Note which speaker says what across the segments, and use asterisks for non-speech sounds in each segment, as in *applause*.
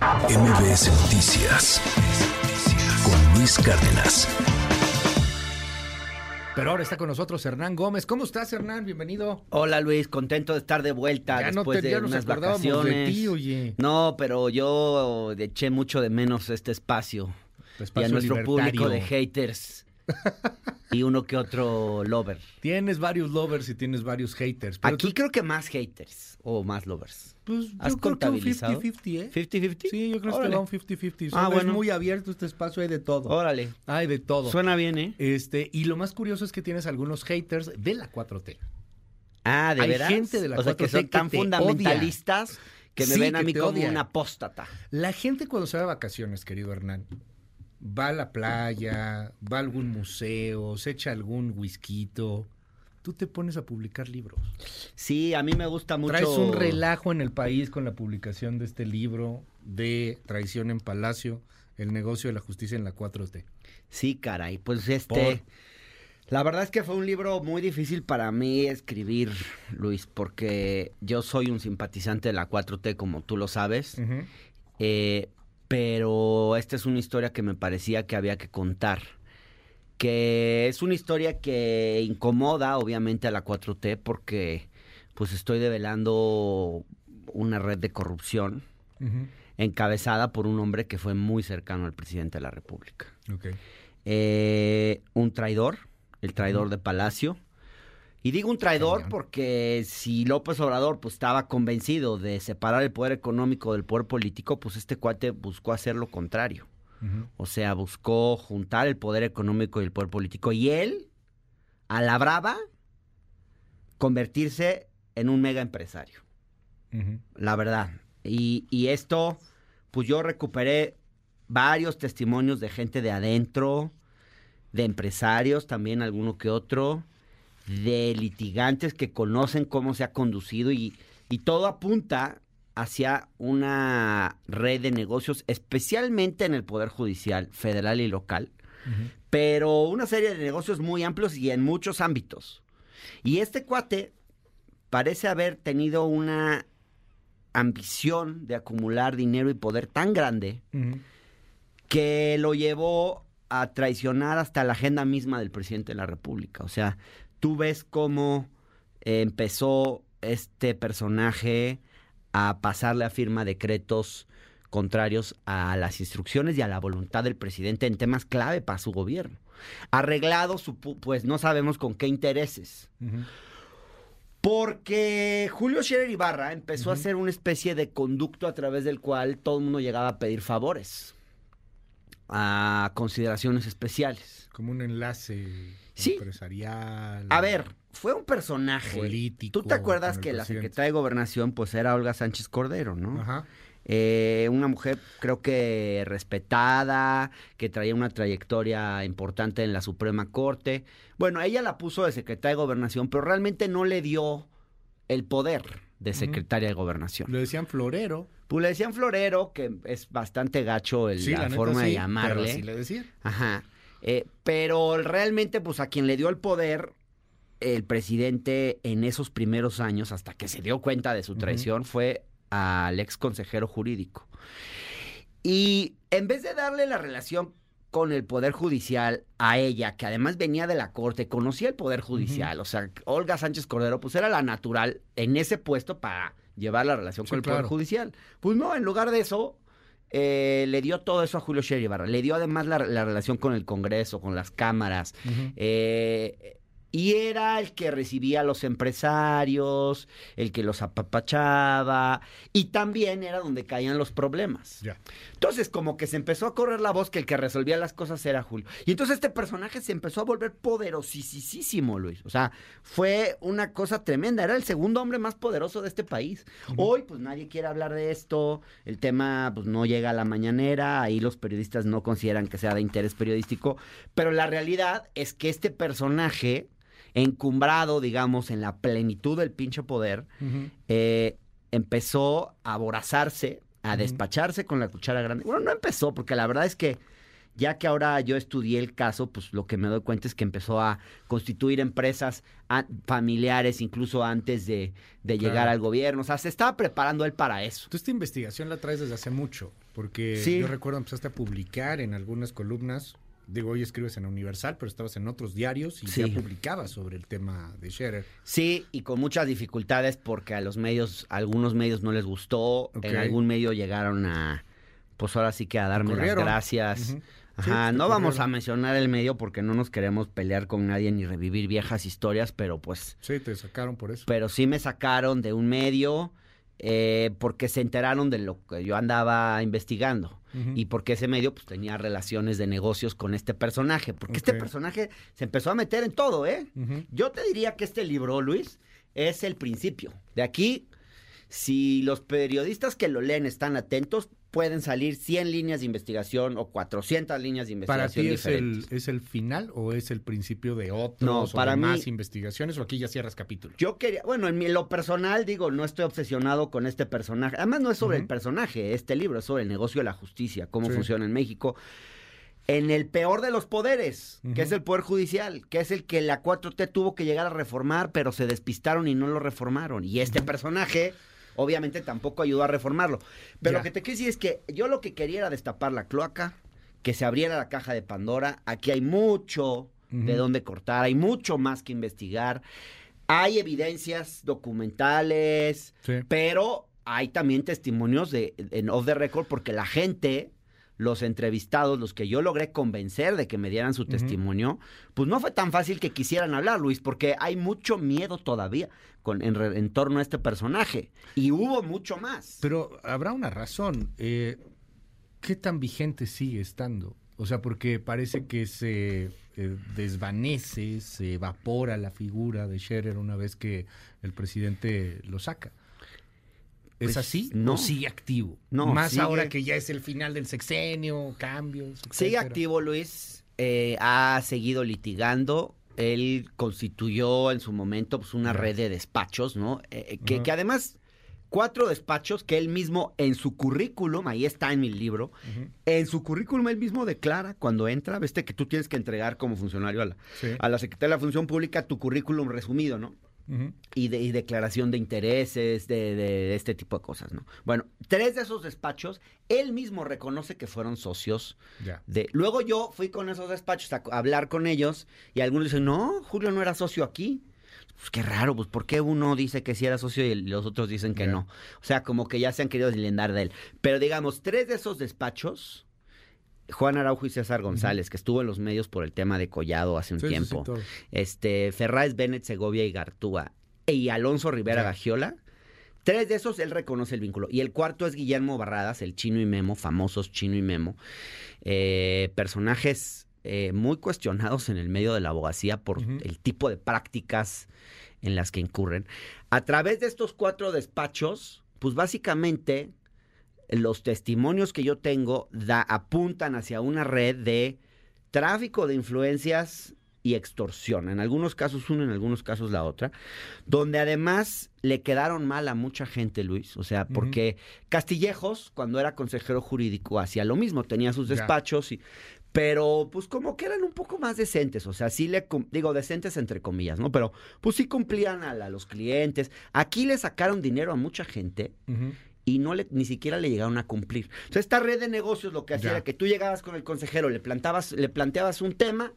Speaker 1: MBS Noticias con Luis Cárdenas.
Speaker 2: Pero ahora está con nosotros Hernán Gómez. ¿Cómo estás, Hernán? Bienvenido.
Speaker 3: Hola Luis, contento de estar de vuelta
Speaker 2: Ya no
Speaker 3: después
Speaker 2: te-
Speaker 3: de unas
Speaker 2: acordábamos de
Speaker 3: vacaciones.
Speaker 2: ti, oye.
Speaker 3: No, pero yo eché mucho de menos este espacio, y
Speaker 2: espacio
Speaker 3: a nuestro
Speaker 2: libertario.
Speaker 3: público de haters *laughs* y uno que otro lover.
Speaker 2: Tienes varios lovers y tienes varios haters. pero
Speaker 3: Aquí
Speaker 2: tú-
Speaker 3: creo que más haters o más lovers.
Speaker 2: pues,
Speaker 3: ¿Has
Speaker 2: yo creo que un
Speaker 3: contabilizado?
Speaker 2: 50-50, ¿eh?
Speaker 3: ¿50-50?
Speaker 2: Sí, yo creo que va un 50-50.
Speaker 3: Ah, bueno.
Speaker 2: Es muy abierto este espacio, hay de todo.
Speaker 3: Órale.
Speaker 2: Hay de todo.
Speaker 3: Suena bien, ¿eh?
Speaker 2: Este, y lo más curioso es que tienes algunos haters de la 4T.
Speaker 3: Ah, de
Speaker 2: Hay
Speaker 3: veras.
Speaker 2: gente de la
Speaker 3: o sea, que
Speaker 2: 4T
Speaker 3: son tan fundamentalistas que me
Speaker 2: Sí,
Speaker 3: ven a mí como un apóstata.
Speaker 2: La gente cuando se va de vacaciones, querido Hernán, va a la playa, va a algún museo, se echa algún whisky, tú te pones a publicar libros.
Speaker 3: Sí, a mí me gusta mucho.
Speaker 2: Traes un relajo en el país con la publicación de este libro de Traición en Palacio, el negocio de la justicia en la 4T.
Speaker 3: Sí, caray, pues este... La verdad es que fue un libro muy difícil para mí escribir, Luis, porque yo soy un simpatizante de la 4T, como tú lo sabes, eh, pero esta es una historia que me parecía que había que contar, que es una historia que incomoda obviamente a la 4T porque pues estoy develando una red de corrupción encabezada por un hombre que fue muy cercano al presidente de la República. Eh, un traidor, el traidor de Palacio. Y digo un traidor porque si López Obrador pues estaba convencido de separar el poder económico del poder político, pues este cuate buscó hacer lo contrario. O sea, buscó juntar el poder económico y el poder político. Y él, a la brava, convertirse en un mega empresario la verdad. Y, y esto, pues yo recuperé varios testimonios de gente de adentro, de empresarios también, alguno que otro, de litigantes que conocen cómo se ha conducido y, y todo apunta hacia una red de negocios, especialmente en el Poder Judicial federal y local, pero una serie de negocios muy amplios y en muchos ámbitos. Y este cuate parece haber tenido una ambición de acumular dinero y poder tan grande que lo llevó a traicionar hasta la agenda misma del presidente de la República. O sea, tú ves cómo eh, empezó este personaje a pasarle a firma decretos contrarios a las instrucciones y a la voluntad del presidente en temas clave para su gobierno. Arreglado, su pu- pues no sabemos con qué intereses. Porque Julio Scherer Ibarra empezó a hacer una especie de conducto a través del cual todo el mundo llegaba a pedir favores a consideraciones especiales.
Speaker 2: Como un enlace
Speaker 3: Sí.
Speaker 2: empresarial.
Speaker 3: A ver, fue un personaje.
Speaker 2: Político
Speaker 3: ¿Tú te acuerdas que la secretaria de Gobernación pues era Olga Sánchez Cordero, no?
Speaker 2: Ajá.
Speaker 3: Eh, una mujer creo que respetada, que traía una trayectoria importante en la Suprema Corte. Bueno, ella la puso de secretaria de Gobernación, pero realmente no le dio el poder de secretaria de Gobernación.
Speaker 2: Le decían florero.
Speaker 3: Pues le decían florero, que es bastante gacho el-
Speaker 2: Sí,
Speaker 3: la,
Speaker 2: la, neta,
Speaker 3: forma
Speaker 2: sí,
Speaker 3: de llamarle.
Speaker 2: Pero así le decían.
Speaker 3: Ajá. Eh, pero realmente, pues a quien le dio el poder, el presidente en esos primeros años, hasta que se dio cuenta de su traición, fue al ex consejero jurídico. Y en vez de darle la relación con el Poder Judicial a ella, que además venía de la Corte, conocía el Poder Judicial, o sea, Olga Sánchez Cordero, pues era la natural en ese puesto para llevar la relación
Speaker 2: Sí,
Speaker 3: con el Poder. Judicial. Pues no, en lugar de eso, eh, le dio todo eso a Julio Scherer Ibarra. Le dio además la, la relación con el Congreso, con las cámaras. Eh, y era el que recibía a los empresarios, el que los apapachaba, y también era donde caían los problemas.
Speaker 2: Ya.
Speaker 3: Entonces, como que se empezó a correr la voz que el que resolvía las cosas era Julio. Y entonces este personaje se empezó a volver poderosísimo, Luis. O sea, fue una cosa tremenda. Era el segundo hombre más poderoso de este país. Hoy, pues nadie quiere hablar de esto. El tema, pues no llega a la mañanera. Ahí los periodistas no consideran que sea de interés periodístico. Pero la realidad es que este personaje, encumbrado, digamos, en la plenitud del pinche poder, eh, empezó a aborazarse, a despacharse con la cuchara grande. Bueno, no empezó, porque la verdad es que Ya que ahora yo estudié el caso, pues lo que me doy cuenta es que empezó a constituir empresas familiares incluso antes de, de llegar
Speaker 2: Claro.
Speaker 3: al gobierno. O sea, se estaba preparando él para eso.
Speaker 2: Tú esta investigación la traes desde hace mucho, porque
Speaker 3: Sí.
Speaker 2: yo recuerdo empezaste a publicar en algunas columnas. Digo, hoy escribes en Universal, pero estabas en otros diarios y
Speaker 3: Sí.
Speaker 2: ya publicabas sobre el tema de Scherer.
Speaker 3: Sí, y con muchas dificultades porque a los medios, a algunos medios no les gustó, en algún medio llegaron a, pues ahora sí que a darme las gracias. Ajá,
Speaker 2: Sí,
Speaker 3: no vamos a mencionar el medio porque no nos queremos pelear con nadie ni revivir viejas historias, pero pues,
Speaker 2: Sí, te sacaron por eso.
Speaker 3: pero sí me sacaron de un medio eh, porque se enteraron de lo que yo andaba investigando. Y porque ese medio pues tenía relaciones de negocios con este personaje. Porque este personaje se empezó a meter en todo, ¿eh? Yo te diría que este libro, Luis, es el principio. De aquí, si los periodistas que lo leen están atentos, pueden salir 100 líneas de investigación o 400 líneas de
Speaker 2: ¿Para
Speaker 3: investigación
Speaker 2: ti es el, es el final o es el principio de otros
Speaker 3: No,
Speaker 2: o
Speaker 3: para
Speaker 2: de
Speaker 3: mí-
Speaker 2: más investigaciones o aquí ya cierras capítulo?
Speaker 3: Yo quería, bueno, en mi- lo personal, digo, no estoy obsesionado con este personaje. Además, no es sobre el personaje, este libro es sobre el negocio de la justicia, cómo
Speaker 2: Sí.
Speaker 3: funciona en México. En el peor de los poderes, que es el poder judicial, que es el que la 4T tuvo que llegar a reformar, pero se despistaron y no lo reformaron. Y este personaje, obviamente, tampoco ayudó a reformarlo. Pero
Speaker 2: Ya.
Speaker 3: lo que te quiero decir es que yo lo que quería era destapar la cloaca, que se abriera la caja de Pandora. Aquí hay mucho de dónde cortar, hay mucho más que investigar. Hay evidencias documentales,
Speaker 2: Sí.
Speaker 3: pero hay también testimonios de en off the record porque la gente, los entrevistados, los que yo logré convencer de que me dieran su testimonio, pues no fue tan fácil que quisieran hablar, Luis, porque hay mucho miedo todavía con, en, re- en torno a este personaje. Y hubo mucho más.
Speaker 2: Pero habrá una razón. eh, ¿Qué tan vigente sigue estando? O sea, porque parece que se eh, desvanece, se evapora la figura de Scherer una vez que el presidente lo saca. ¿Es
Speaker 3: Pues,
Speaker 2: así?
Speaker 3: no.
Speaker 2: ¿O sigue activo?
Speaker 3: No,
Speaker 2: Más
Speaker 3: sigue-
Speaker 2: ahora que ya es el final del sexenio, cambios.
Speaker 3: Sigue activo, Luis. eh, ha seguido litigando. Él constituyó en su momento pues, una red de despachos, ¿no? Eh, eh, que, que además, cuatro despachos que él mismo en su currículum, ahí está en mi libro, en su currículum él mismo declara cuando entra, viste que tú tienes que entregar como funcionario a la,
Speaker 2: Sí.
Speaker 3: a la Secretaría de la Función Pública tu currículum resumido, ¿no?
Speaker 2: Ujú.
Speaker 3: y, de, y declaración de intereses, de, de este tipo de cosas, ¿no? Bueno, tres de esos despachos, él mismo reconoce que fueron socios
Speaker 2: Ya.
Speaker 3: de... Luego yo fui con esos despachos a, a hablar con ellos y algunos dicen, no, Julio no era socio aquí. Pues qué raro, pues ¿por qué uno dice que sí era socio y los otros dicen que
Speaker 2: Ya.
Speaker 3: no? O sea, como que ya se han querido deslindar de él. Pero digamos, tres de esos despachos, Juan Araujo y César González, que estuvo en los medios por el tema de Collado hace un
Speaker 2: Sí, sí, sí,
Speaker 3: tiempo,
Speaker 2: todo.
Speaker 3: este, Ferráez Bennett, Segovia y Gartúa, y Alonso Rivera. Gagiola, tres de esos él reconoce el vínculo. Y el cuarto es Guillermo Barradas, el Chino y Memo, famosos Chino y Memo, eh, personajes eh, muy cuestionados en el medio de la abogacía por el tipo de prácticas en las que incurren. A través de estos cuatro despachos, pues básicamente los testimonios que yo tengo da, apuntan hacia una red de tráfico de influencias y extorsión. En algunos casos una, en algunos casos la otra. Donde además le quedaron mal a mucha gente, Luis. O sea, porque Castillejos, cuando era consejero jurídico, hacía lo mismo. Tenía sus despachos y... Pero, pues, como que eran un poco más decentes. O sea, sí le... Digo, decentes entre comillas, ¿no? Pero, pues, sí cumplían a, la- a los clientes. Aquí le sacaron dinero a mucha gente. Y no le, ni siquiera le llegaron a cumplir. O sea, esta red de negocios lo que hacía
Speaker 2: Ya.
Speaker 3: era que tú llegabas con el consejero, le plantabas, le planteabas un tema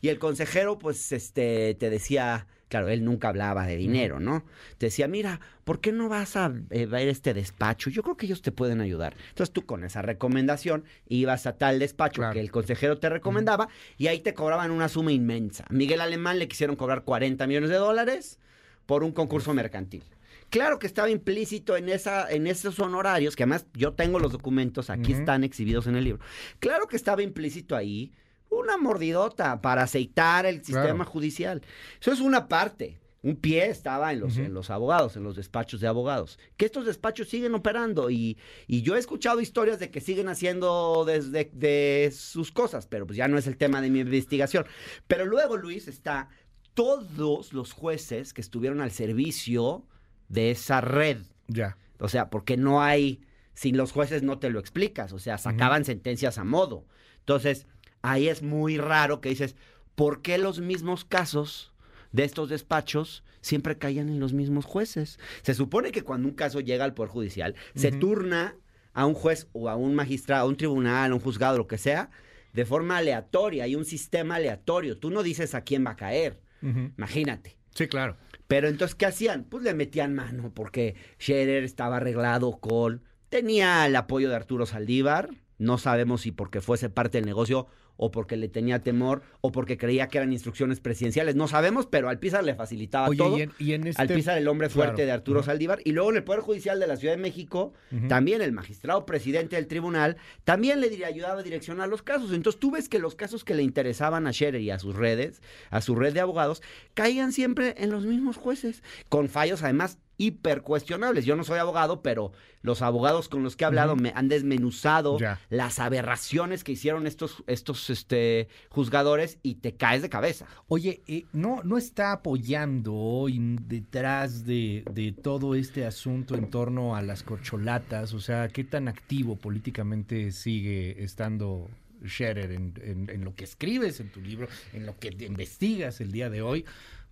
Speaker 3: y el consejero, pues, este, te decía, claro, él nunca hablaba de dinero, ¿no? Te decía, mira, ¿por qué no vas a eh, ver este despacho? Yo creo que ellos te pueden ayudar. Entonces tú con esa recomendación ibas a tal despacho
Speaker 2: Claro.
Speaker 3: que el consejero te recomendaba y ahí te cobraban una suma inmensa. Miguel Alemán le quisieron cobrar 40 millones de dólares por un concurso mercantil. Claro que estaba implícito en esa, en esos honorarios, que además yo tengo los documentos, aquí están exhibidos en el libro. Claro que estaba implícito ahí una mordidota para aceitar el sistema
Speaker 2: Claro.
Speaker 3: judicial. Eso es una parte. Un pie estaba en los, en los abogados, en los despachos de abogados. Que estos despachos siguen operando y, y yo he escuchado historias de que siguen haciendo desde de sus cosas, pero pues ya no es el tema de mi investigación. Pero luego, Luis, está todos los jueces que estuvieron al servicio de esa red.
Speaker 2: Ya.
Speaker 3: O sea, porque no hay sin los jueces no te lo explicas, o sea, sacaban sentencias a modo. Entonces, ahí es muy raro que dices, ¿por qué los mismos casos de estos despachos siempre caían en los mismos jueces? Se supone que cuando un caso llega al Poder Judicial, se turna a un juez o a un magistrado, a un tribunal, a un juzgado, lo que sea, de forma aleatoria, hay un sistema aleatorio. Tú no dices a quién va a caer. Imagínate.
Speaker 2: Sí, claro.
Speaker 3: Pero entonces, ¿qué hacían? Pues le metían mano porque Scherer estaba arreglado con... Tenía el apoyo de Arturo Saldívar. No sabemos si porque fuese parte del negocio o porque le tenía temor o porque creía que eran instrucciones presidenciales. No sabemos, pero Alpizar le facilitaba
Speaker 2: Oye,
Speaker 3: todo.
Speaker 2: y en- y en este-
Speaker 3: Alpizar, el hombre fuerte
Speaker 2: Claro.
Speaker 3: de Arturo
Speaker 2: Ujú.
Speaker 3: Saldívar. Y luego en el Poder Judicial de la Ciudad de México, también el magistrado presidente del tribunal, también le diría, ayudaba a direccionar los casos. Entonces tú ves que los casos que le interesaban a Scherer y a sus redes, a su red de abogados, caían siempre en los mismos jueces, con fallos además hipercuestionables. Yo no soy abogado, pero los abogados con los que he hablado me han desmenuzado
Speaker 2: Ya.
Speaker 3: las aberraciones que hicieron estos, estos este, juzgadores y te caes de cabeza.
Speaker 2: Oye, eh, no, no está apoyando hoy detrás de, de todo este asunto en torno a las corcholatas, o sea, qué tan activo políticamente sigue estando Scherer en, en- en lo que escribes en tu libro, en lo que investigas el día de hoy,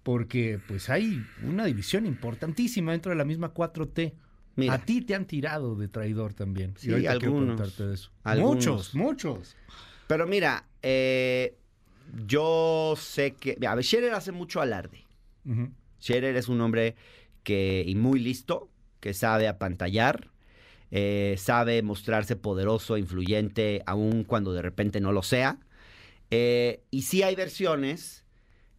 Speaker 2: porque pues hay una división importantísima dentro de la misma 4T.
Speaker 3: Mira.
Speaker 2: A ti te han tirado de traidor también.
Speaker 3: Sí,
Speaker 2: Y
Speaker 3: algunos.
Speaker 2: preguntarte de eso.
Speaker 3: Algunos.
Speaker 2: Muchos, muchos.
Speaker 3: Pero mira, eh, yo sé que... A ver, Scherer hace mucho alarde.
Speaker 2: Ujú.
Speaker 3: Scherer es un hombre que, y muy listo, que sabe apantallar, eh, sabe mostrarse poderoso, influyente, aun cuando de repente no lo sea. Eh, y sí hay versiones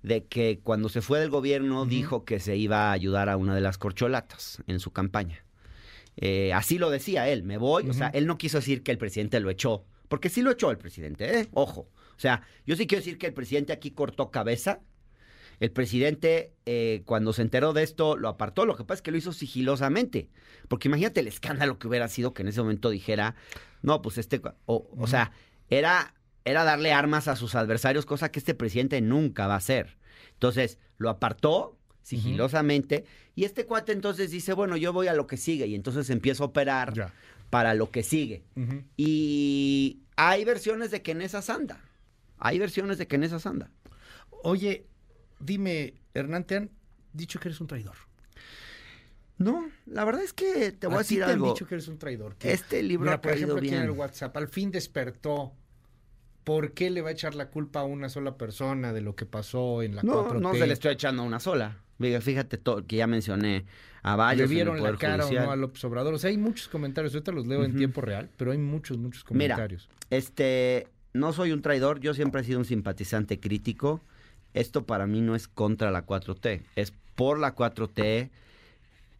Speaker 3: de que cuando se fue del gobierno dijo que se iba a ayudar a una de las corcholatas en su campaña. Eh, así lo decía él, me voy. O sea, él no quiso decir que el presidente lo echó, porque sí lo echó el presidente, ¿eh? Ojo. O sea, yo sí quiero decir que el presidente aquí cortó cabeza. El presidente, eh, cuando se enteró de esto, lo apartó. Lo que pasa es que lo hizo sigilosamente. Porque imagínate el escándalo que hubiera sido que en ese momento dijera, no, pues este. O, o sea, era, era darle armas a sus adversarios, cosa que este presidente nunca va a hacer. Entonces, lo apartó sigilosamente. Y este cuate entonces dice, bueno, yo voy a lo que sigue. Y entonces empieza a operar
Speaker 2: Ya.
Speaker 3: para lo que sigue. Y hay versiones de que en esas anda. Hay versiones de que en esas anda.
Speaker 2: Oye, dime, Hernán, te han dicho que eres un traidor.
Speaker 3: No, la verdad es que te voy a, decir
Speaker 2: te
Speaker 3: algo.
Speaker 2: han dicho que eres un traidor. que-
Speaker 3: Este libro
Speaker 2: Mira,
Speaker 3: ha
Speaker 2: por ejemplo, aquí en el
Speaker 3: bien.
Speaker 2: WhatsApp, al fin despertó. ¿Por qué le va a echar la culpa a una sola persona de lo que pasó en la
Speaker 3: No,
Speaker 2: 4T?
Speaker 3: no se le estoy echando a una sola. Fíjate, Fíjate to- que ya mencioné a varios.
Speaker 2: ¿Le
Speaker 3: en el
Speaker 2: vieron la cara o no a López Obrador? O sea, hay muchos comentarios. Ahorita los leo en tiempo real, pero hay muchos, muchos
Speaker 3: Mira,
Speaker 2: comentarios.
Speaker 3: Este, no soy un traidor, yo siempre he sido un simpatizante crítico. Esto para mí no es contra la 4T, es por la 4T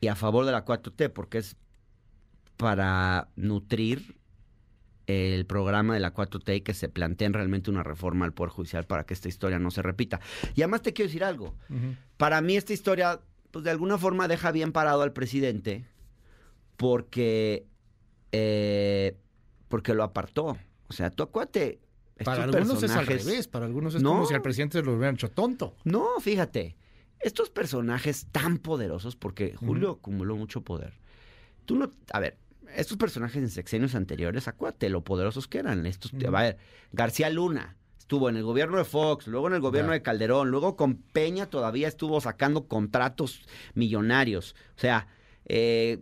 Speaker 3: y a favor de la 4T, porque es para nutrir el programa de la 4T y que se planteen realmente una reforma al Poder Judicial para que esta historia no se repita. Y además te quiero decir algo. Para mí esta historia, pues de alguna forma deja bien parado al presidente porque, eh, porque lo apartó. O sea, tú acuérdate.
Speaker 2: Para algunos es al revés. Para algunos es
Speaker 3: No.
Speaker 2: como si al presidente lo hubieran hecho tonto.
Speaker 3: No, fíjate. Estos personajes tan poderosos, porque Julio acumuló mucho poder. Tú no. A ver, estos personajes en sexenios anteriores, acuérdate lo poderosos que eran. Estos,
Speaker 2: Ujú.
Speaker 3: A ver, García Luna estuvo en el gobierno de Fox, luego en el gobierno de Calderón, luego con Peña todavía estuvo sacando contratos millonarios. O sea, eh,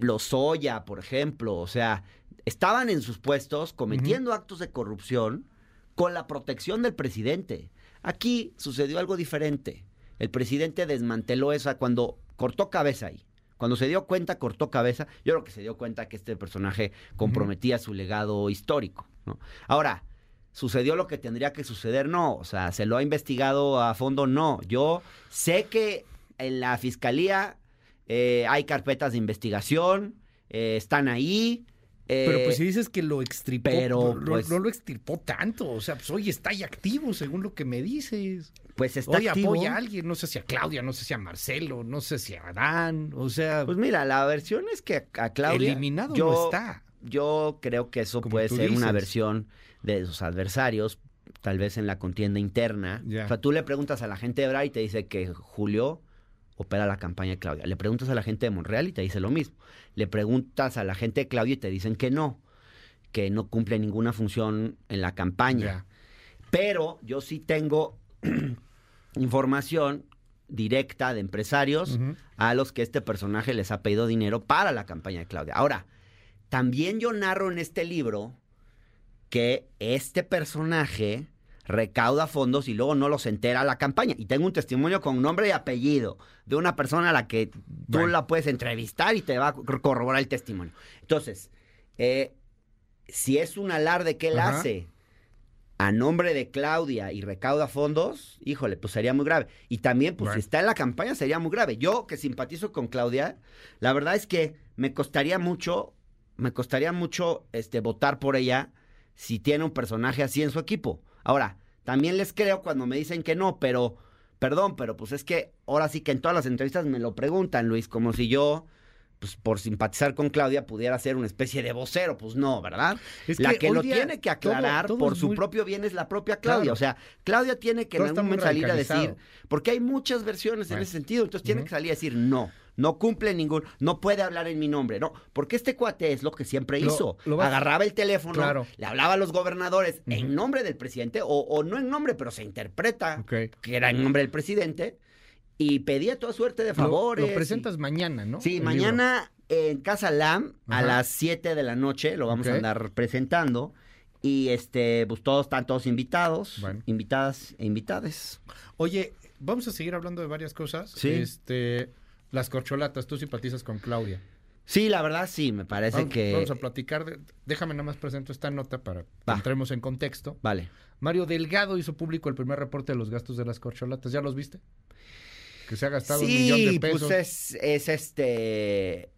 Speaker 3: Lozoya, por ejemplo, o sea, estaban en sus puestos cometiendo actos de corrupción con la protección del presidente. Aquí sucedió algo diferente. El presidente desmanteló esa cuando cortó cabeza ahí. Cuando se dio cuenta, cortó cabeza. Yo creo que se dio cuenta que este personaje comprometía su legado histórico. ¿no? Ahora, ¿sucedió lo que tendría que suceder? No. O sea, ¿se lo ha investigado a fondo? No. Yo sé que en la fiscalía eh, hay carpetas de investigación, eh, están ahí. Eh,
Speaker 2: Pero pues si dices que lo extirpó,
Speaker 3: pero,
Speaker 2: no,
Speaker 3: pues-
Speaker 2: no lo extirpó tanto. O sea, pues hoy está ahí activo, según lo que me dices.
Speaker 3: pues está
Speaker 2: Hoy
Speaker 3: activo.
Speaker 2: apoya a alguien, no sé si a Claudia, no sé si a Marcelo, no sé si a Adán, o sea,
Speaker 3: Pues mira, la versión es que a Claudia.
Speaker 2: eliminado
Speaker 3: yo,
Speaker 2: no está.
Speaker 3: Yo creo que eso
Speaker 2: Como
Speaker 3: puede ser una versión de sus adversarios, tal vez en la contienda interna. O sea, tú le preguntas a la gente de Bra y te dice que Julio opera la campaña de Claudia. Le preguntas a la gente de Monreal y te dice lo mismo. Le preguntas a la gente de Claudia y te dicen que no, que no cumple ninguna función en la campaña. Pero yo sí tengo *clears throat* información directa de empresarios a los que este personaje les ha pedido dinero para la campaña de Claudia. Ahora, también yo narro en este libro que este personaje recauda fondos y luego no los entera a la campaña. Y tengo un testimonio con nombre y apellido de una persona a la que tú
Speaker 2: Bueno.
Speaker 3: la puedes entrevistar y te va a cor- corroborar el testimonio. Entonces, eh, si es un alarde que él
Speaker 2: Ajá.
Speaker 3: hace a nombre de Claudia y recauda fondos, híjole, pues sería muy grave. Y también, pues
Speaker 2: Bueno.
Speaker 3: si está en la campaña, sería muy grave. Yo, que simpatizo con Claudia, la verdad es que me costaría mucho, me costaría mucho este, votar por ella si tiene un personaje así en su equipo. Ahora, también les creo cuando me dicen que no, pero, perdón, pero pues es que ahora sí que en todas las entrevistas me lo preguntan, Luis, como si yo, pues por simpatizar con Claudia, pudiera ser una especie de vocero. Pues no, ¿verdad?
Speaker 2: Es
Speaker 3: la
Speaker 2: que
Speaker 3: lo tiene que aclarar
Speaker 2: todo
Speaker 3: por su
Speaker 2: muy-
Speaker 3: propio bien es la propia Claudia.
Speaker 2: Claro.
Speaker 3: O sea, Claudia tiene que
Speaker 2: Todo
Speaker 3: en algún momento salir a decir, porque hay muchas versiones en ese sentido, entonces tiene que salir a decir no. No cumple ningún, no puede hablar en mi nombre, no, porque este cuate es lo que siempre
Speaker 2: Lo-
Speaker 3: hizo.
Speaker 2: lo
Speaker 3: Agarraba el teléfono,
Speaker 2: Claro.
Speaker 3: le hablaba a los gobernadores en nombre del presidente, o, o no en nombre, pero se interpreta que era en nombre del presidente, y pedía toda suerte de favores.
Speaker 2: Lo, presentas mañana, ¿no?
Speaker 3: Sí,
Speaker 2: El
Speaker 3: mañana en Casa Lam a las 7 de la noche lo vamos a andar presentando. Y este, pues todos están todos invitados,
Speaker 2: Bueno.
Speaker 3: invitadas e invitades.
Speaker 2: Oye, vamos a seguir hablando de varias cosas.
Speaker 3: Sí.
Speaker 2: Este, las corcholatas, tú simpatizas con Claudia.
Speaker 3: Sí, la verdad sí, me parece
Speaker 2: Vamos,
Speaker 3: que.
Speaker 2: vamos a platicar. de- déjame nada más presento esta nota para que entremos en contexto.
Speaker 3: Vale.
Speaker 2: Mario Delgado hizo público el primer reporte de los gastos de las corcholatas. ¿Ya los viste? Que se ha gastado un millón de pesos.
Speaker 3: pues es, es este. eh,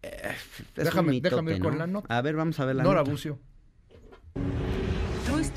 Speaker 3: es
Speaker 2: Déjame-
Speaker 3: mitote,
Speaker 2: déjame ir con la nota.
Speaker 3: A ver, vamos a ver la
Speaker 2: Nora
Speaker 3: nota.
Speaker 2: Bucio.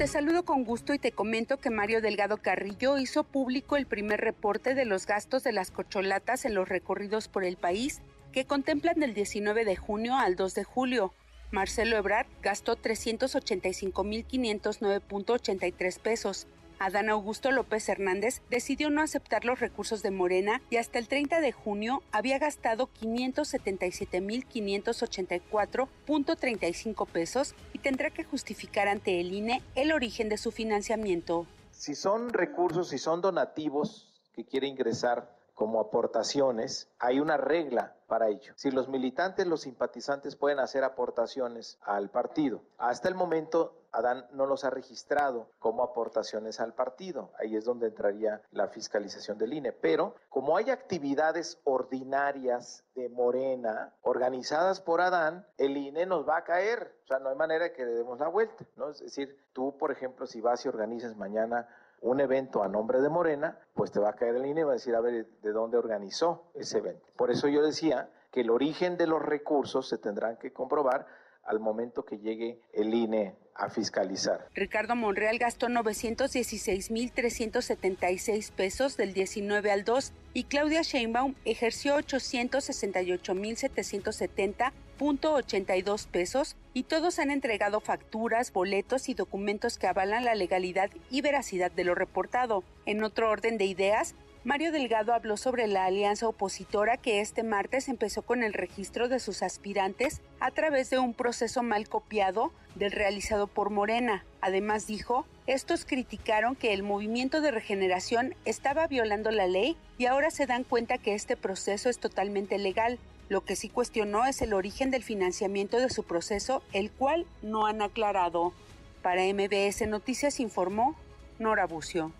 Speaker 4: Te saludo con gusto y te comento que Mario Delgado Carrillo hizo público el primer reporte de los gastos de las corcholatas en los recorridos por el país que contemplan del 19 de junio al 2 de julio. Marcelo Ebrard gastó 385.509.83 pesos. Adán Augusto López Hernández decidió no aceptar los recursos de Morena y hasta el 30 de junio había gastado 577.584.35 pesos y tendrá que justificar ante el INE el origen de su financiamiento.
Speaker 5: Si son recursos, si son donativos que quiere ingresar como aportaciones, hay una regla para ello. Si los militantes, los simpatizantes pueden hacer aportaciones al partido. Hasta el momento, Adán no los ha registrado como aportaciones al partido. Ahí es donde entraría la fiscalización del INE. Pero como hay actividades ordinarias de Morena organizadas por Adán, el INE nos va a caer. O sea, no hay manera de que le demos la vuelta. ¿no? Es decir, tú, por ejemplo, si vas y organizas mañana un evento a nombre de Morena, pues te va a caer el INE y va a decir, a ver, ¿de dónde organizó ese evento? Por eso yo decía que el origen de los recursos se tendrán que comprobar al momento que llegue el INE a fiscalizar.
Speaker 4: Ricardo Monreal gastó 916.376 pesos del 19 al 2 y Claudia Sheinbaum ejerció 868.770.82 pesos y todos han entregado facturas, boletos y documentos que avalan la legalidad y veracidad de lo reportado. En otro orden de ideas, Mario Delgado habló sobre la alianza opositora que este martes empezó con el registro de sus aspirantes a través de un proceso mal copiado del realizado por Morena. Además dijo, estos criticaron que el movimiento de regeneración estaba violando la ley y ahora se dan cuenta que este proceso es totalmente legal. Lo que sí cuestionó es el origen del financiamiento de su proceso, el cual no han aclarado. Para MBS Noticias informó Nora Bucio.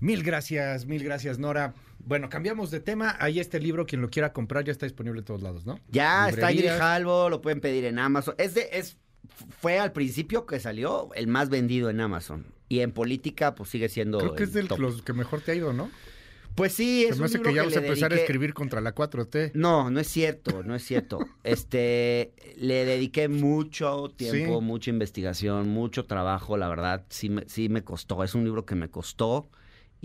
Speaker 2: Mil gracias, mil gracias, Nora. Bueno, cambiamos de tema. Ahí este libro, quien lo quiera comprar, ya está disponible en todos lados, ¿no?
Speaker 3: Ya está en
Speaker 2: Librerías.
Speaker 3: Grijalvo, lo pueden pedir en Amazon. Es de, es, fue al principio que salió el más vendido en Amazon. Y en política, pues sigue siendo.
Speaker 2: Creo que es de los que mejor te ha ido, ¿no?
Speaker 3: Pues sí,
Speaker 2: Se
Speaker 3: es
Speaker 2: me
Speaker 3: un
Speaker 2: hace
Speaker 3: libro
Speaker 2: que ya vas a empezar a escribir contra la 4T.
Speaker 3: No, no es cierto, no es cierto. *laughs* Este, le dediqué mucho tiempo,
Speaker 2: Sí.
Speaker 3: mucha investigación, mucho trabajo, la verdad, sí me, sí me costó. Es un libro que me costó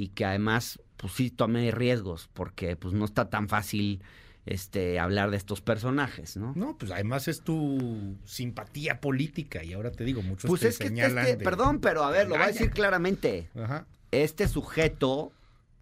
Speaker 3: y que además, pues sí tomé riesgos, porque pues no está tan fácil este hablar de estos personajes, ¿no?
Speaker 2: No, pues además es tu simpatía política y ahora te digo, muchos
Speaker 3: Pues
Speaker 2: te
Speaker 3: es que, es
Speaker 2: señalan
Speaker 3: que-
Speaker 2: de-
Speaker 3: perdón, pero a ver, lo voy a decir claramente.
Speaker 2: Ajá.
Speaker 3: este sujeto,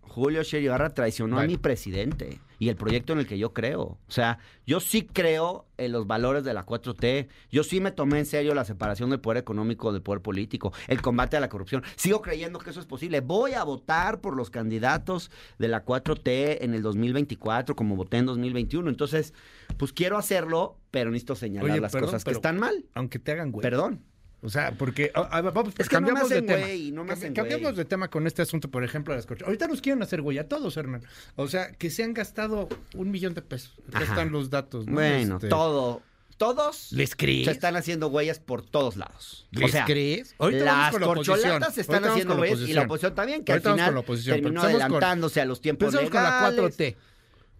Speaker 3: Julio Scherer Ibarra, traicionó a mi presidente y el proyecto en el que yo creo. O sea, yo sí creo en los valores de la 4T. Yo sí me tomé en serio la separación del poder económico del poder político, el combate a la corrupción. Sigo creyendo que eso es posible. Voy a votar por los candidatos de la 4T en el 2024, como voté en 2021. Entonces, pues quiero hacerlo, pero necesito señalar
Speaker 2: Oye,
Speaker 3: las
Speaker 2: perdón,
Speaker 3: cosas que están mal.
Speaker 2: Aunque te hagan güey.
Speaker 3: Perdón.
Speaker 2: O sea, porque vamos,
Speaker 3: Es que no me
Speaker 2: cambiamos
Speaker 3: hacen
Speaker 2: de tema.
Speaker 3: güey, no
Speaker 2: Cambi- cambiamos de tema con este asunto, por ejemplo, de las coches. Ahorita nos quieren hacer güey a todos, Hernán. O sea, que se han gastado un millón de pesos. Acá están los datos. ¿no?
Speaker 3: Bueno,
Speaker 2: Este,
Speaker 3: todo. Todos
Speaker 2: ¿Les crees?
Speaker 3: se están haciendo huellas por todos lados.
Speaker 2: ¿Les
Speaker 3: o sea,
Speaker 2: crees? Ahorita
Speaker 3: las
Speaker 2: con la
Speaker 3: corcholatas se están haciendo güeyes y la
Speaker 2: oposición.
Speaker 3: también, que
Speaker 2: Ahorita
Speaker 3: al final
Speaker 2: con la oposición,
Speaker 3: terminó
Speaker 2: con-
Speaker 3: adelantándose a los tiempos
Speaker 2: con la
Speaker 3: legales.
Speaker 2: 4T.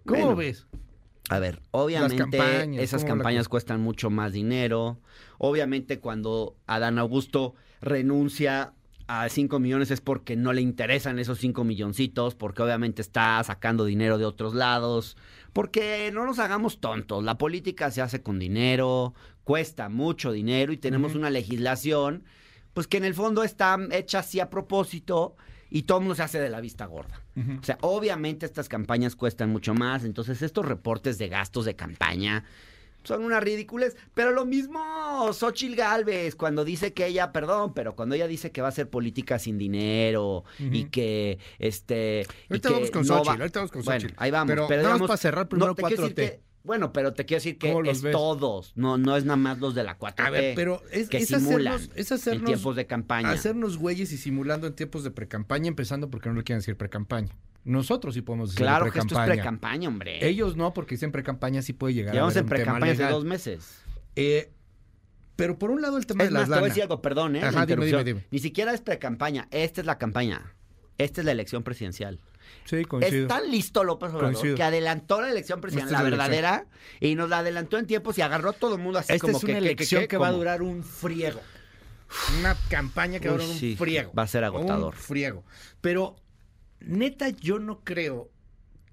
Speaker 2: ¿Cómo
Speaker 3: Bueno.
Speaker 2: ves?
Speaker 3: A ver, obviamente
Speaker 2: campañas,
Speaker 3: esas
Speaker 2: ¿cómo la
Speaker 3: campañas cuestan mucho más dinero. Obviamente cuando Adán Augusto renuncia a 5 millones es porque no le interesan esos 5 milloncitos, porque obviamente está sacando dinero de otros lados, porque no nos hagamos tontos, la política se hace con dinero, cuesta mucho dinero y tenemos una legislación pues que en el fondo está hecha así a propósito y todo el mundo se hace de la vista gorda. O sea, obviamente estas campañas cuestan mucho más, entonces estos reportes de gastos de campaña son una ridículas, pero lo mismo Xochil Gálvez cuando dice que ella, perdón, pero cuando ella dice que va a hacer política sin dinero y que este y
Speaker 2: Ahorita
Speaker 3: que
Speaker 2: vamos con
Speaker 3: no
Speaker 2: Xochitl,
Speaker 3: va-
Speaker 2: ahorita vamos con
Speaker 3: Bueno,
Speaker 2: Xochitl.
Speaker 3: ahí vamos,
Speaker 2: Pero
Speaker 3: pero,
Speaker 2: nada más
Speaker 3: digamos,
Speaker 2: para cerrar primero
Speaker 3: te quiero decir
Speaker 2: 4T.
Speaker 3: Bueno, pero te quiero decir que
Speaker 2: ¿Cómo los
Speaker 3: es
Speaker 2: ves?
Speaker 3: todos, no no es nada más los de la 4T.
Speaker 2: A ver, pero es,
Speaker 3: que
Speaker 2: es
Speaker 3: simulan
Speaker 2: hacernos, es
Speaker 3: en tiempos de campaña.
Speaker 2: hacernos güeyes y simulando en tiempos de precampaña, empezando porque no le quieren decir precampaña. Nosotros sí podemos decir
Speaker 3: Claro que esto es
Speaker 2: precampaña.
Speaker 3: hombre.
Speaker 2: Ellos no, porque dicen precampaña sí puede llegar
Speaker 3: Llevamos
Speaker 2: a
Speaker 3: en pre-campaña hace dos meses.
Speaker 2: Eh, pero por un lado el tema
Speaker 3: Es
Speaker 2: de
Speaker 3: más,
Speaker 2: las
Speaker 3: te voy a decir algo, perdón, ¿eh?
Speaker 2: Ajá, dime, dime, dime.
Speaker 3: Ni siquiera es pre-campaña, esta es la campaña. Esta es la elección presidencial.
Speaker 2: Sí, coincido.
Speaker 3: Es tan listo López Obrador
Speaker 2: Coincido.
Speaker 3: que adelantó la elección presidencial, la verdadera, y nos la adelantó en tiempos y agarró a todo el mundo así
Speaker 2: Esta
Speaker 3: como
Speaker 2: es
Speaker 3: que...
Speaker 2: una
Speaker 3: que-
Speaker 2: elección
Speaker 3: que-
Speaker 2: que, va a durar un friego. Una campaña que va a durar un
Speaker 3: sí,
Speaker 2: friego.
Speaker 3: va a ser agotador.
Speaker 2: Un friego. Pero, neta, yo no creo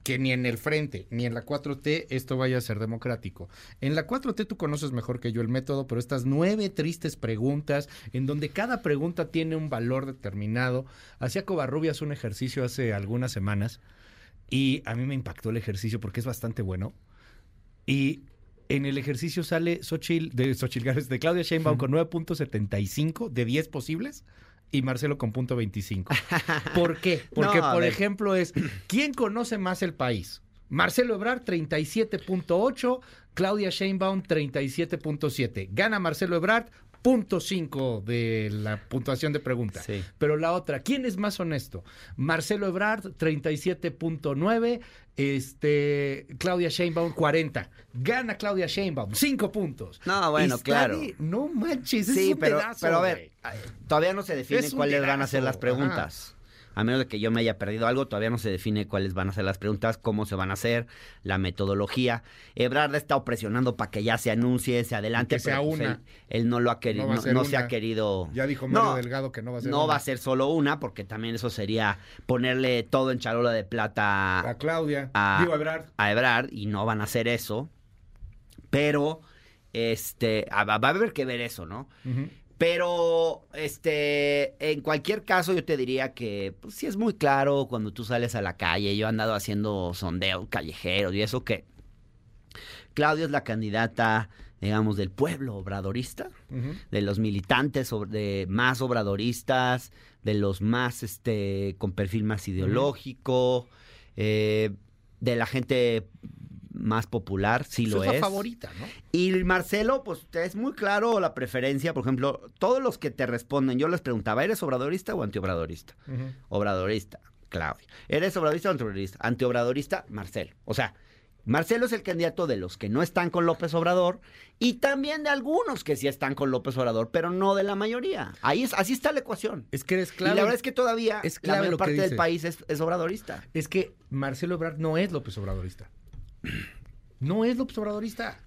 Speaker 2: que ni en el frente ni en la 4T esto vaya a ser democrático. En la 4T tú conoces mejor que yo el método, pero estas nueve tristes preguntas, en donde cada pregunta tiene un valor determinado. Hacía Covarrubias un ejercicio hace algunas semanas y a mí me impactó el ejercicio porque es bastante bueno. Y en el ejercicio sale Xochitl, de Xochitl de Claudia Sheinbaum con 9.75 de 10 posibles y Marcelo con punto 25. *laughs* ¿Por qué? Porque,
Speaker 3: No,
Speaker 2: por
Speaker 3: ver.
Speaker 2: ejemplo, es ¿quién conoce más el país? Marcelo Ebrard 37.8, Claudia Sheinbaum 37.7. Gana Marcelo Ebrard 5 de la puntuación de pregunta.
Speaker 3: Sí.
Speaker 2: Pero la otra, ¿quién es más honesto? Marcelo Ebrard 37.9, este Claudia Sheinbaum 40. Gana Claudia Sheinbaum 5 puntos.
Speaker 3: No, bueno, claro.
Speaker 2: no manches,
Speaker 3: Sí,
Speaker 2: es un
Speaker 3: pero,
Speaker 2: dedazo,
Speaker 3: pero a ver, todavía no se define cuáles van a ser las preguntas. A menos de que yo me haya perdido algo, todavía no se define cuáles van a ser las preguntas, cómo se van a hacer, la metodología. Ebrard ha estado presionando para que ya se anuncie, se adelante,
Speaker 2: Que sea
Speaker 3: pero pues,
Speaker 2: una.
Speaker 3: él, él no lo ha querido,
Speaker 2: No
Speaker 3: se ha querido.
Speaker 2: Ya dijo Mario
Speaker 3: No,
Speaker 2: Delgado que no va a ser
Speaker 3: No
Speaker 2: una.
Speaker 3: va a ser solo una, porque también eso sería ponerle todo en charola de plata
Speaker 2: a Claudia,
Speaker 3: a-
Speaker 2: digo a Ebrard.
Speaker 3: a Ebrard y no van a hacer eso. Pero, este, va a haber que ver eso, ¿no?
Speaker 2: Ujú.
Speaker 3: Pero, este, en cualquier caso, yo te diría que pues, sí es muy claro cuando tú sales a la calle. Yo he andado haciendo sondeos callejeros y eso que Claudia es la candidata, digamos, del pueblo obradorista, de los militantes de más obradoristas, de los más, este, con perfil más ideológico, eh, de la gente más popular, sí lo
Speaker 2: Esa
Speaker 3: es.
Speaker 2: es la favorita, ¿no?
Speaker 3: Y Marcelo, pues es muy claro la preferencia, por ejemplo, todos los que te responden, yo les preguntaba, ¿eres obradorista o antiobradorista?
Speaker 2: Ujú.
Speaker 3: Obradorista, Claudia. ¿Eres obradorista o antiobradorista? Antiobradorista, Marcelo. O sea, Marcelo es el candidato de los que no están con López Obrador y también de algunos que sí están con López Obrador, pero no de la mayoría. Ahí es, así está la ecuación.
Speaker 2: Es que eres
Speaker 3: Y
Speaker 2: claro.
Speaker 3: la verdad es que todavía
Speaker 2: es
Speaker 3: la
Speaker 2: clave
Speaker 3: mayor
Speaker 2: lo
Speaker 3: parte del país es, es obradorista.
Speaker 2: Es que Marcelo Ebrard no es López Obradorista. No es López Obradorista.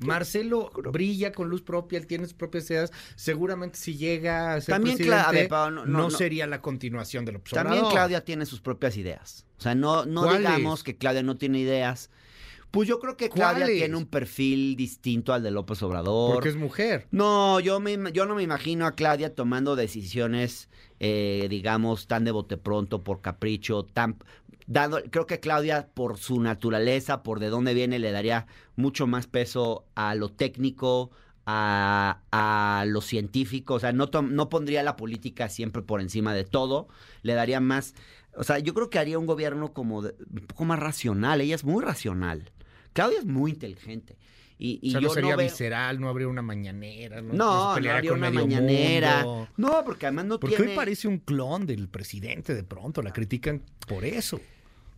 Speaker 2: Marcelo brilla con luz propia, él tiene sus propias ideas. Seguramente si llega a ser
Speaker 3: También,
Speaker 2: presidente,
Speaker 3: Cla- a ver, pero no-
Speaker 2: no, sería la continuación de López
Speaker 3: También. Claudia tiene sus propias ideas. O sea, no, no digamos que Claudia no tiene ideas. Pues yo creo que Claudia tiene un perfil distinto al de López Obrador.
Speaker 2: Porque es mujer.
Speaker 3: No, yo, me, yo no me imagino a Claudia tomando decisiones, eh, digamos, tan de bote pronto, por capricho, tan... Dando, creo que Claudia, por su naturaleza, por de dónde viene, le daría mucho más peso a lo técnico, a, a lo científico. O sea, no, no pondría la política siempre por encima de todo. Le daría más... O sea, yo creo que haría un gobierno como de- un poco más racional. Ella es muy racional. Claudia es muy inteligente. Y, y
Speaker 2: o sea,
Speaker 3: yo
Speaker 2: no sería
Speaker 3: veo-
Speaker 2: visceral, no habría una mañanera. No,
Speaker 3: no, no habría una mañanera.
Speaker 2: mundo.
Speaker 3: No, porque además no
Speaker 2: Porque
Speaker 3: tiene...
Speaker 2: hoy parece un clon del presidente de pronto, la critican por eso.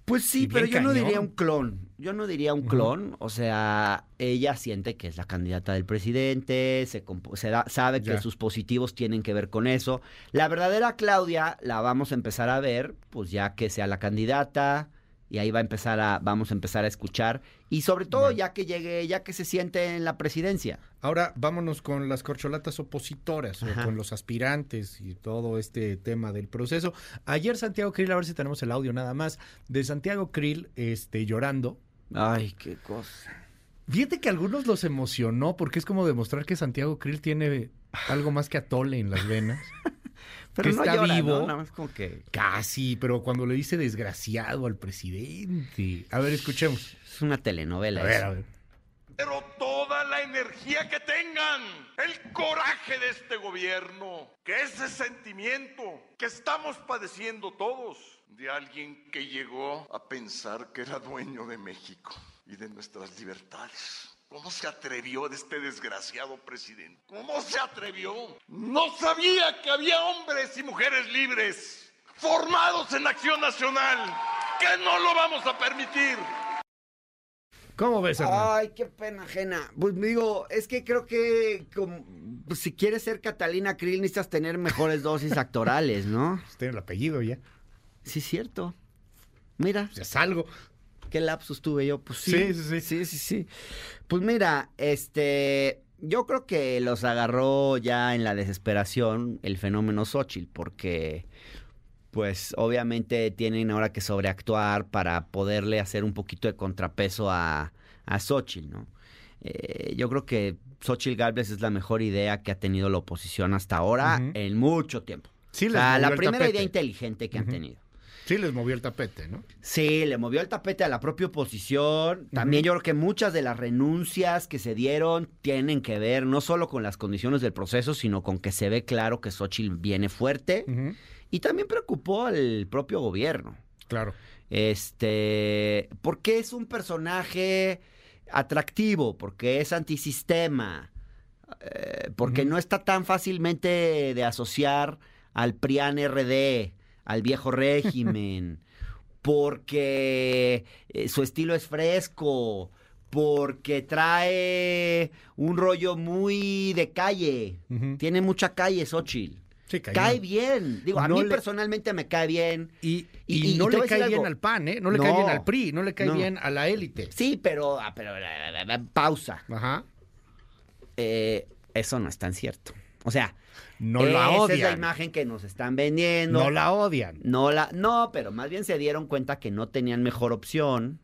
Speaker 3: Pues sí, pero yo no diría un clon. Yo no diría un clon. O sea, ella siente que es la candidata del presidente, se, se da- sabe que sus positivos tienen que ver con eso. La verdadera Claudia la vamos a empezar a ver, pues ya que sea la candidata. Y ahí va a empezar a, vamos a empezar a escuchar. Y sobre todo
Speaker 2: Ya.
Speaker 3: que llegue, ya que se siente en la presidencia.
Speaker 2: Ahora vámonos con las corcholatas opositoras o con los aspirantes y todo este tema del proceso. Ayer Santiago Krill, a ver si tenemos el audio nada más, de Santiago Krill este, llorando.
Speaker 3: Ay, qué cosa.
Speaker 2: Fíjate que a algunos los emocionó porque es como demostrar que Santiago Krill tiene algo más que atole en las venas. *laughs*
Speaker 3: Pero
Speaker 2: Que
Speaker 3: no
Speaker 2: está
Speaker 3: llora, ¿no?
Speaker 2: vivo.
Speaker 3: Nada más como que...
Speaker 2: Casi, pero cuando le dice desgraciado al presidente. A ver, escuchemos.
Speaker 3: Es una telenovela.
Speaker 2: A ver,
Speaker 3: eso.
Speaker 2: a ver.
Speaker 6: Pero toda la energía que tengan, el coraje de este gobierno, que ese sentimiento que estamos padeciendo todos, de alguien que llegó a pensar que era dueño de México y de nuestras libertades. ¿Cómo se atrevió de este desgraciado presidente? ¿Cómo se atrevió? No sabía que había hombres y mujeres libres, formados en acción nacional, que no lo vamos a permitir.
Speaker 2: ¿Cómo ves, Hernán?
Speaker 3: Ay, qué pena ajena. Pues digo, es que creo que como, pues, si quieres ser Catalina Krill necesitas tener mejores dosis actorales, ¿no?
Speaker 2: Pues *laughs* Tiene el apellido ya.
Speaker 3: Sí, es cierto. Mira,
Speaker 2: Ya salgo.
Speaker 3: Qué lapsus tuve yo. Pues sí.
Speaker 2: Sí, sí, sí.
Speaker 3: Sí, sí, sí. Pues mira, este, yo creo que los agarró ya en la desesperación el fenómeno Xochitl, porque pues obviamente tienen ahora que sobreactuar para poderle hacer un poquito de contrapeso a, a Xochitl, ¿no? Eh, yo creo que Xochitl Gálvez es la mejor idea que ha tenido la oposición hasta ahora en mucho tiempo.
Speaker 2: Sí,
Speaker 3: O sea, la primera
Speaker 2: tapete.
Speaker 3: idea inteligente que han tenido.
Speaker 2: Sí, les movió el tapete, ¿no?
Speaker 3: Sí, le movió el tapete a la propia oposición. También yo creo que muchas de las renuncias que se dieron tienen que ver no solo con las condiciones del proceso, sino con que se ve claro que Xochitl viene fuerte. Y también preocupó al propio gobierno.
Speaker 2: Claro.
Speaker 3: Este, porque es un personaje atractivo, porque es antisistema, eh, porque no está tan fácilmente de asociar al PRIAN RD, al viejo régimen, porque eh, su estilo es fresco, porque trae un rollo muy de calle, tiene mucha calle Xochitl.
Speaker 2: Sí.
Speaker 3: Cae bien. Digo, a mí
Speaker 2: le-
Speaker 3: personalmente me cae bien.
Speaker 2: Y,
Speaker 3: Y-
Speaker 2: y
Speaker 3: y- y
Speaker 2: no le cae bien
Speaker 3: algo.
Speaker 2: al PAN, ¿eh? No le cae bien al PRI, no le cae
Speaker 3: No.
Speaker 2: bien a la élite.
Speaker 3: Sí, pero, ah, pero eh, eh, pausa.
Speaker 2: Ajá.
Speaker 3: Eh, eso no es tan cierto. O sea,
Speaker 2: No la
Speaker 3: esa es la
Speaker 2: odian.
Speaker 3: imagen que nos están vendiendo.
Speaker 2: No la odian.
Speaker 3: No la, no, pero más bien se dieron cuenta que no tenían mejor opción,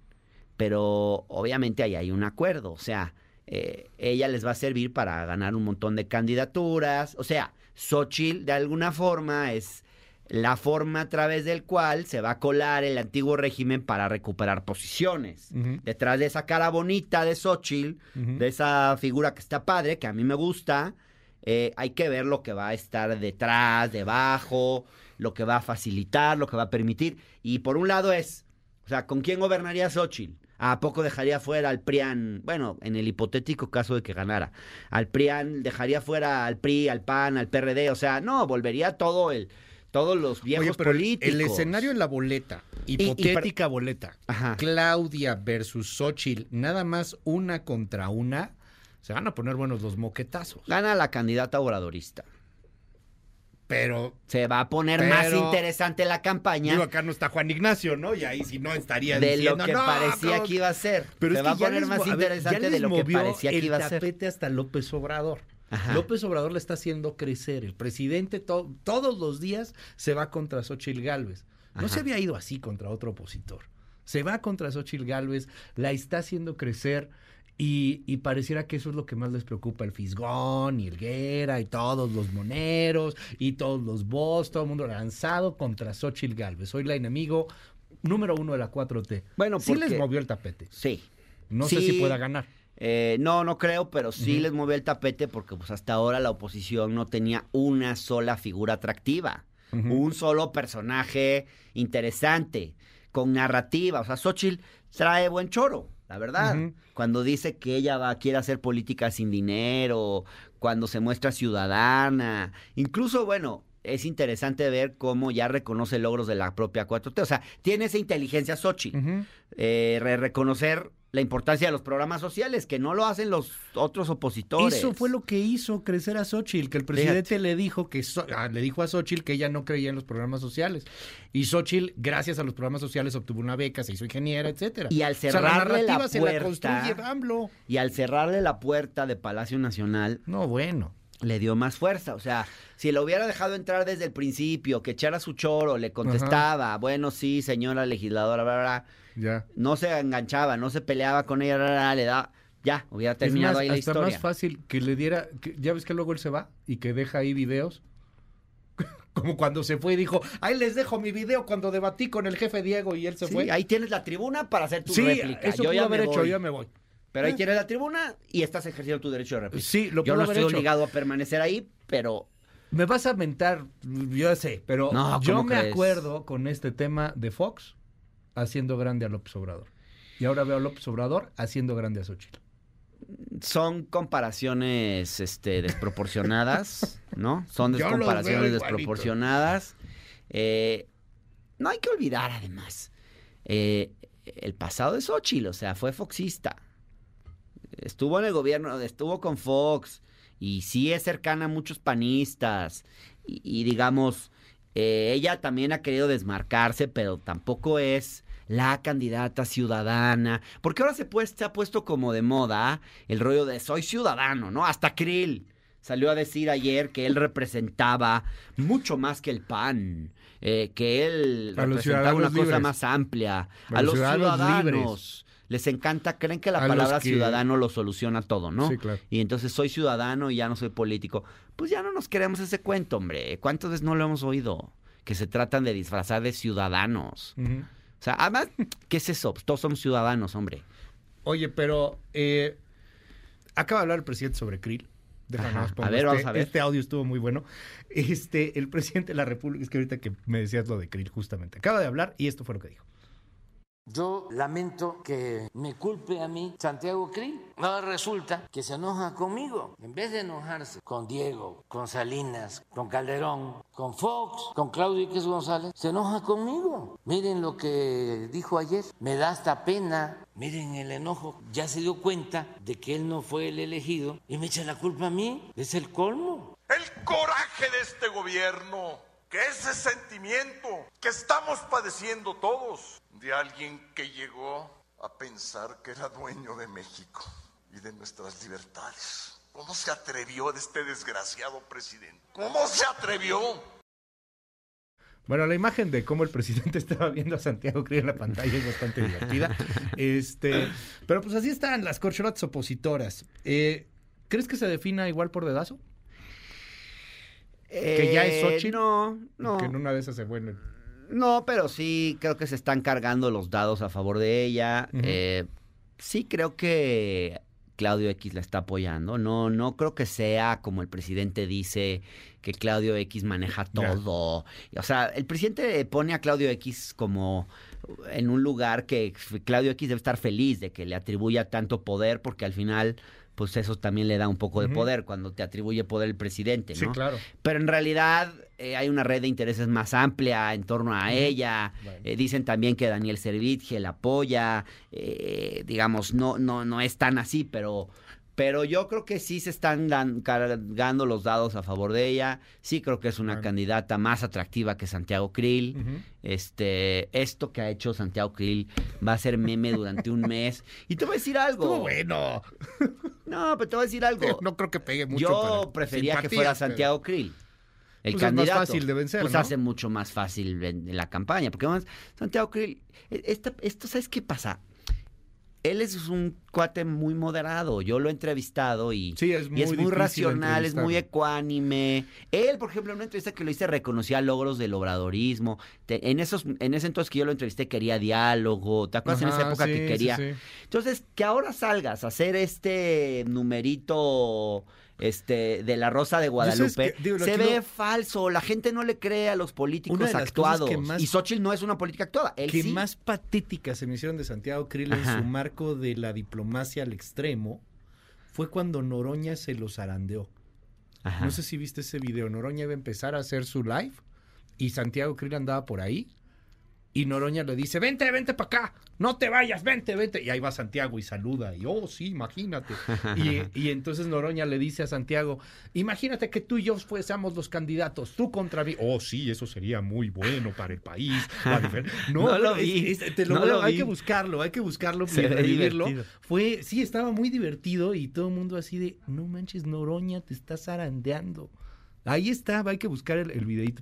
Speaker 3: pero obviamente ahí hay un acuerdo, o sea, eh, ella les va a servir para ganar un montón de candidaturas, o sea, Xochitl de alguna forma es la forma a través del cual se va a colar el antiguo régimen para recuperar posiciones. Detrás de esa cara bonita de Xochitl, de esa figura que está padre, que a mí me gusta, eh, hay que ver lo que va a estar detrás, debajo, lo que va a facilitar, lo que va a permitir. Y por un lado es, o sea, ¿con quién gobernaría Xochitl? ¿A poco dejaría fuera al PRIAN? Bueno, en el hipotético caso de que ganara. Al PRIAN, dejaría fuera al PRI, al PAN, al PRD. O sea, no, volvería todo el, todos los viejos
Speaker 2: Oye, pero el-
Speaker 3: políticos.
Speaker 2: el escenario en la boleta,
Speaker 3: y
Speaker 2: hipotética boleta,
Speaker 3: Ajá.
Speaker 2: Claudia versus Xochitl, nada más una contra una, se van a poner buenos los moquetazos.
Speaker 3: Gana la candidata obradorista.
Speaker 2: Pero,
Speaker 3: Se va a poner más interesante la campaña.
Speaker 2: digo, acá no está Juan Ignacio, ¿no? Y ahí si no estaría
Speaker 3: de
Speaker 2: diciendo,
Speaker 3: lo que
Speaker 2: "No,
Speaker 3: parecía
Speaker 2: ¿cómo
Speaker 3: que iba a ser.
Speaker 2: Pero
Speaker 3: Se va
Speaker 2: que
Speaker 3: a poner
Speaker 2: les
Speaker 3: más
Speaker 2: a ver,
Speaker 3: interesante de lo que parecía que
Speaker 2: el
Speaker 3: iba a ser.
Speaker 2: tapete hasta López Obrador.
Speaker 3: Ajá.
Speaker 2: López Obrador le está haciendo crecer. El presidente to- todos los días se va contra Xochitl Gálvez. No
Speaker 3: Ajá.
Speaker 2: se había ido así contra otro opositor. Se va contra Xochitl Galvez, la está haciendo crecer y, y pareciera que eso es lo que más les preocupa, el Fisgón y el Guerra y todos los moneros y todos los boss, todo el mundo lanzado contra Xochitl Galvez. Soy la enemigo número uno de la 4T.
Speaker 3: Bueno,
Speaker 2: sí les movió el tapete.
Speaker 3: Sí.
Speaker 2: No sé si pueda ganar.
Speaker 3: Eh, no, no creo, pero sí les movió el tapete porque pues hasta ahora la oposición no tenía una sola figura atractiva, un solo personaje interesante, con narrativa. O sea, Xochitl trae buen choro, la verdad. Cuando dice que ella va, quiere hacer política sin dinero, cuando se muestra ciudadana. Incluso, bueno, es interesante ver cómo ya reconoce logros de la propia 4T. O sea, tiene esa inteligencia Xochitl
Speaker 2: Ujú.
Speaker 3: eh, re- reconocer la importancia de los programas sociales, que no lo hacen los otros opositores.
Speaker 2: Eso fue lo que hizo crecer a Xochitl, que el presidente le dijo que So- ah, le dijo a Xochitl que ella no creía en los programas sociales. Y Xochitl, gracias a los programas sociales, obtuvo una beca, se hizo ingeniera, etcétera.
Speaker 3: Y al
Speaker 2: O sea,
Speaker 3: cerrarle la
Speaker 2: se la
Speaker 3: puerta-
Speaker 2: construye AMLO.
Speaker 3: Y al cerrarle la puerta de Palacio Nacional,
Speaker 2: No, bueno.
Speaker 3: Le dio más fuerza. O sea, si lo hubiera dejado entrar desde el principio, que echara su choro, le contestaba, bueno, sí, señora legisladora, bla, bla, bla",
Speaker 2: Ya.
Speaker 3: no se enganchaba, no se peleaba con ella, bla, bla, le da, ya, hubiera terminado
Speaker 2: más,
Speaker 3: ahí la historia.
Speaker 2: más fácil que le diera, que- ya ves que luego él se va y que deja ahí videos. *laughs* Como cuando se fue y dijo, ahí les dejo mi video cuando debatí con el jefe Diego y él se
Speaker 3: Sí,
Speaker 2: fue.
Speaker 3: ahí tienes la tribuna para hacer tu
Speaker 2: sí,
Speaker 3: réplica.
Speaker 2: eso
Speaker 3: yo
Speaker 2: pudo
Speaker 3: ya
Speaker 2: haber
Speaker 3: me
Speaker 2: hecho,
Speaker 3: voy.
Speaker 2: yo ya me voy.
Speaker 3: Pero ahí tienes la tribuna y estás ejerciendo tu derecho de réplica.
Speaker 2: Sí, lo
Speaker 3: Yo no estoy
Speaker 2: hecho.
Speaker 3: obligado a permanecer ahí, pero
Speaker 2: Me vas a mentar, yo sé, pero
Speaker 3: No,
Speaker 2: yo
Speaker 3: ¿cómo
Speaker 2: me
Speaker 3: crees?
Speaker 2: acuerdo con este tema de Fox haciendo grande a López Obrador. Y ahora veo a López Obrador haciendo grande a Xochitl.
Speaker 3: son comparaciones este, desproporcionadas, ¿no? Son *laughs* comparaciones desproporcionadas. Eh, no hay que olvidar, además, eh, el pasado de Xochitl, o sea, fue foxista. Estuvo en el gobierno, estuvo con Fox, y sí es cercana a muchos panistas, y, y digamos, eh, ella también ha querido desmarcarse, pero tampoco es la candidata ciudadana, porque ahora se, pues, se ha puesto como de moda el rollo de soy ciudadano, ¿no? Hasta Krill salió a decir ayer que él representaba mucho más que el PAN, eh, que él
Speaker 2: A
Speaker 3: representaba una cosa
Speaker 2: libres.
Speaker 3: más amplia,
Speaker 2: A
Speaker 3: a,
Speaker 2: los
Speaker 3: los
Speaker 2: ciudadanos
Speaker 3: ciudadanos. Les encanta, creen que la
Speaker 2: A
Speaker 3: palabra
Speaker 2: que-
Speaker 3: ciudadano lo soluciona todo, ¿no?
Speaker 2: Sí, claro.
Speaker 3: Y entonces soy ciudadano y ya no soy político. Pues ya no nos queremos ese cuento, hombre. ¿Cuántas veces no lo hemos oído? Que se tratan de disfrazar de ciudadanos. O sea, además, ¿qué es eso? Todos somos ciudadanos, hombre.
Speaker 2: Oye, pero eh, acaba de hablar el presidente sobre Krill. Déjame
Speaker 3: Ajá. A ver,
Speaker 2: este,
Speaker 3: vamos a ver.
Speaker 2: Este audio estuvo muy bueno. Este, el presidente de la República, es que ahorita que me decías lo de Krill, justamente, acaba de hablar y esto fue lo que dijo.
Speaker 7: Yo lamento que me culpe a mí Santiago Krill. Ahora resulta que se enoja conmigo. En vez de enojarse con Diego, con Salinas, con Calderón, con Fox, con Claudio X González, se enoja conmigo. Miren lo que dijo ayer. Me da hasta pena. Miren el enojo. Ya se dio cuenta de que él no fue el elegido y me echa la culpa a mí. Es el colmo.
Speaker 6: El coraje de este gobierno, que ese sentimiento que estamos padeciendo todos, de alguien que llegó a pensar que era dueño de México y de nuestras libertades. ¿Cómo se atrevió este desgraciado presidente? ¿Cómo se atrevió?
Speaker 2: Bueno, la imagen de cómo el presidente *laughs* estaba viendo a Santiago Krill en la pantalla es bastante divertida. Este, pero pues así están las corcholatas opositoras. Eh, ¿Crees que se defina igual por dedazo? ¿Que ya es
Speaker 3: Eh,
Speaker 2: Xochitl?
Speaker 3: No, no.
Speaker 2: Que en una de esas se vuelve.
Speaker 3: No, pero sí creo que se están cargando los dados a favor de ella. Eh, sí creo que Claudio X la está apoyando. No, no creo que sea como el presidente dice que Claudio X maneja todo. O sea, el presidente pone a Claudio X como en un lugar que Claudio X debe estar feliz de que le atribuya tanto poder porque al final pues eso también le da un poco de poder cuando te atribuye poder el presidente,
Speaker 2: Sí,
Speaker 3: ¿no?
Speaker 2: claro.
Speaker 3: Pero en realidad eh, hay una red de intereses más amplia en torno a ella.
Speaker 2: Bueno.
Speaker 3: Eh, dicen también que Daniel Servitje la apoya. eh, digamos, no, no, no es tan así, pero, pero yo creo que sí se están dan- cargando los dados a favor de ella. Sí creo que es una
Speaker 2: Bueno.
Speaker 3: candidata más atractiva que Santiago Krill. Este, esto que ha hecho Santiago Krill va a ser meme durante un mes. Y te voy a decir algo.
Speaker 2: Estuvo bueno.
Speaker 3: No, pero te voy a decir algo.
Speaker 2: No creo que pegue mucho.
Speaker 3: Yo prefería que fuera
Speaker 2: pero-
Speaker 3: Santiago Krill. el
Speaker 2: Pues es más
Speaker 3: candidato.
Speaker 2: fácil de vencer,
Speaker 3: Pues
Speaker 2: ¿no?
Speaker 3: hace mucho más fácil la campaña. Porque además, Santiago Krill, e- esta- esto, ¿sabes qué pasa? Él es un cuate muy moderado. Yo lo he entrevistado y,
Speaker 2: Sí, es
Speaker 3: y
Speaker 2: muy
Speaker 3: es muy racional, es muy ecuánime. Él, por ejemplo, en una entrevista que lo hice, reconocía logros del obradorismo. Te- en, esos, en ese entonces que yo lo entrevisté, quería diálogo. ¿Te acuerdas en esa época
Speaker 2: sí,
Speaker 3: que quería?
Speaker 2: sí.
Speaker 3: Entonces, que ahora salgas a hacer este numerito este de la Rosa de Guadalupe,
Speaker 2: que- digo,
Speaker 3: se ve
Speaker 2: lo-
Speaker 3: falso, la gente no le cree a los políticos actuados.
Speaker 2: más-
Speaker 3: Y Xochitl no es una política actuada, él
Speaker 2: que
Speaker 3: sí.
Speaker 2: más patéticas se me hicieron de Santiago Krill en su marco de la diplomacia al extremo fue cuando Noroña se los zarandeó.
Speaker 3: Ajá.
Speaker 2: No sé si viste ese video. Noroña iba a empezar a hacer su live y Santiago Krill andaba por ahí y Noroña le dice, vente, vente para acá, no te vayas, vente, vente. Y ahí va Santiago y saluda y, oh, sí, imagínate. y, y entonces Noroña le dice a Santiago, imagínate que tú y yo fuésemos los candidatos, tú contra mí. Oh, sí, eso sería muy bueno para el país. *laughs* No,
Speaker 3: No lo vi,
Speaker 2: es- te lo
Speaker 3: no lo
Speaker 2: hay
Speaker 3: vi.
Speaker 2: que buscarlo, hay que buscarlo
Speaker 3: Se
Speaker 2: revivirlo. Fue, sí, estaba muy divertido y todo el mundo así de, no manches, Noroña, te estás zarandeando. Ahí estaba, hay que buscar el, el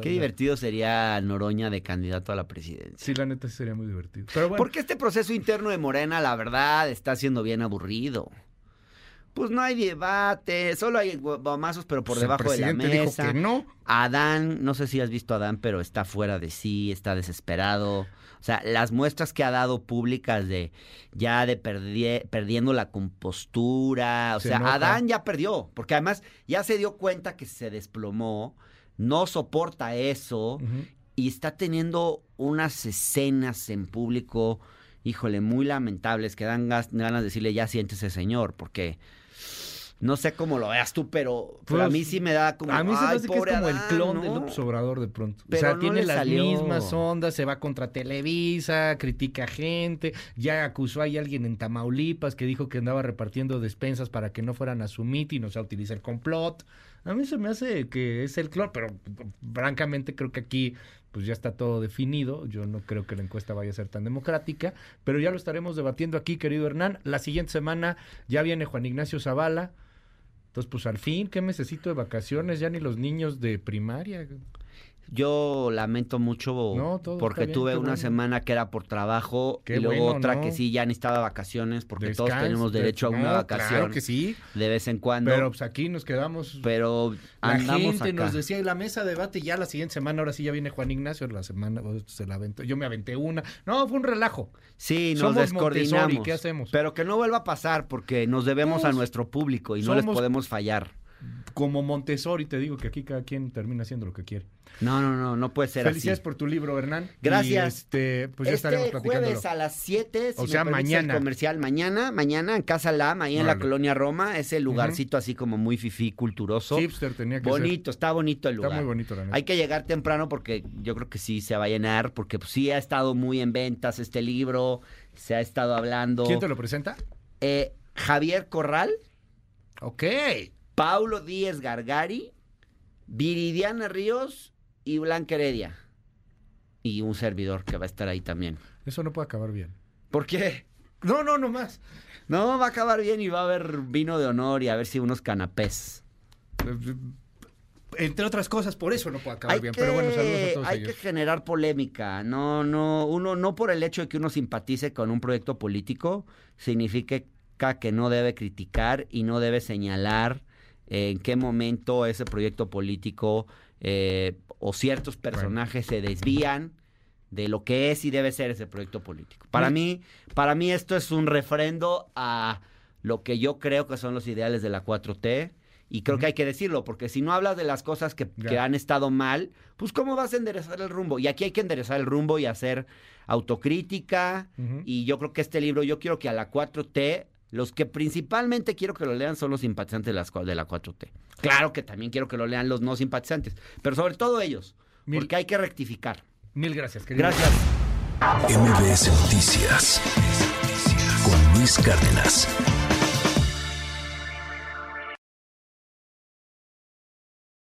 Speaker 3: Qué divertido sería Noroña de candidato a la presidencia.
Speaker 2: Sí, la neta sería muy divertido. Pero bueno,
Speaker 3: Porque este proceso interno de Morena, la verdad, está siendo bien aburrido. Pues no hay debate, solo hay guamazos, pero por
Speaker 2: pues,
Speaker 3: debajo de la mesa.
Speaker 2: dijo que no.
Speaker 3: Adán, no sé si has visto a Adán, pero está fuera de sí, está desesperado. O sea, las muestras que ha dado públicas de ya de perdie- perdiendo la compostura. O
Speaker 2: Se
Speaker 3: sea. Adán ya perdió, porque además ya se dio cuenta que se desplomó, no soporta eso y está teniendo unas escenas en público, híjole, muy lamentables, que dan ganas de decirle ya siéntese señor, porque no sé cómo lo veas tú, pero, pero a
Speaker 2: Pues,
Speaker 3: mí sí me da como...
Speaker 2: A mí se me
Speaker 3: "Ay,
Speaker 2: hace que es como el
Speaker 3: Adán",
Speaker 2: clon de
Speaker 3: ¿no?
Speaker 2: López Obrador de pronto.
Speaker 3: Pero
Speaker 2: o sea,
Speaker 3: no
Speaker 2: tiene las
Speaker 3: salió.
Speaker 2: mismas ondas, se va contra Televisa, critica gente, ya acusó ahí a alguien en Tamaulipas que dijo que andaba repartiendo despensas para que no fueran a su meeting, o sea, utiliza el complot. A mí se me hace que es el clon, pero francamente creo que aquí pues ya está todo definido. Yo no creo que la encuesta vaya a ser tan democrática, pero ya lo estaremos debatiendo aquí, querido Hernán. La siguiente semana ya viene Juan Ignacio Zavala. Entonces, pues al fin, ¿qué necesito de vacaciones? Ya ni los niños de primaria.
Speaker 3: Yo lamento mucho
Speaker 2: No,
Speaker 3: porque
Speaker 2: bien,
Speaker 3: tuve una
Speaker 2: bueno.
Speaker 3: semana que era por trabajo
Speaker 2: Qué
Speaker 3: y luego
Speaker 2: bueno,
Speaker 3: otra
Speaker 2: ¿no?
Speaker 3: que sí ya necesitaba vacaciones porque todos tenemos
Speaker 2: de-
Speaker 3: derecho a una
Speaker 2: no,
Speaker 3: vacación
Speaker 2: Claro que sí.
Speaker 3: de vez en cuando.
Speaker 2: Pero pues aquí nos quedamos.
Speaker 3: pero
Speaker 2: la
Speaker 3: andamos
Speaker 2: gente
Speaker 3: acá.
Speaker 2: nos decía, y la mesa de debate ya la siguiente semana, ahora sí ya viene Juan Ignacio, la semana oh, se la aventó. Yo me aventé una. No, fue un relajo.
Speaker 3: Sí, nos
Speaker 2: Somos
Speaker 3: descoordinamos.
Speaker 2: Montessori, ¿qué hacemos?
Speaker 3: Pero que no vuelva a pasar porque nos debemos a
Speaker 2: Pues,
Speaker 3: nuestro público y no les podemos fallar.
Speaker 2: Como Montessori, te digo que aquí cada quien termina haciendo lo que quiere.
Speaker 3: No, no, no, no puede ser
Speaker 2: Felicidades
Speaker 3: así.
Speaker 2: por tu libro, Hernán.
Speaker 3: Gracias.
Speaker 2: Y, este, pues ya estaremos
Speaker 3: este
Speaker 2: platicándolo.
Speaker 3: jueves a las 7, si
Speaker 2: O
Speaker 3: me
Speaker 2: sea,
Speaker 3: el
Speaker 2: mañana.
Speaker 3: comercial, mañana, mañana en Casa Lam, ahí en la colonia Roma, ese lugarcito así como muy fifí culturoso.
Speaker 2: Hipster tenía que
Speaker 3: bonito, está bonito el lugar.
Speaker 2: Está muy bonito, la neta.
Speaker 3: Hay que llegar temprano porque yo creo que sí se va a llenar, porque pues, sí ha estado muy en ventas este libro, se ha estado hablando.
Speaker 2: ¿Quién te lo presenta?
Speaker 3: Eh, Javier Corral,
Speaker 2: Ok.
Speaker 3: Paulo Díez Gargari, Viridiana Ríos y Blanca Heredia. Y un servidor que va a estar ahí también.
Speaker 2: Eso no puede acabar bien.
Speaker 3: ¿Por qué?
Speaker 2: No, no, no más.
Speaker 3: No, va a acabar bien y va a haber vino de honor y a ver si unos canapés.
Speaker 2: Entre otras cosas, por eso no puede acabar
Speaker 3: Hay
Speaker 2: bien.
Speaker 3: que,
Speaker 2: Pero bueno, saludos a todos
Speaker 3: hay
Speaker 2: ellos.
Speaker 3: que generar polémica. No, no, uno no por el hecho de que uno simpatice con un proyecto político significa que no debe criticar y no debe señalar en qué momento ese proyecto político eh, o ciertos personajes se desvían de lo que es y debe ser ese proyecto político. Para mí, para mí esto es un refrendo a lo que yo creo que son los ideales de la 4T. Y creo que hay que decirlo, porque si no hablas de las cosas que, han estado mal, pues ¿cómo vas a enderezar el rumbo? Y aquí hay que enderezar el rumbo y hacer autocrítica. Y yo creo que este libro, yo quiero que a la 4T, los que principalmente quiero que lo lean son los simpatizantes de, las, de la 4T. Claro que también quiero que lo lean los no simpatizantes, pero sobre todo ellos,
Speaker 2: Mil-
Speaker 3: porque hay que rectificar.
Speaker 2: Mil gracias, querido.
Speaker 3: Gracias.
Speaker 1: MBS Noticias con Luis Cárdenas.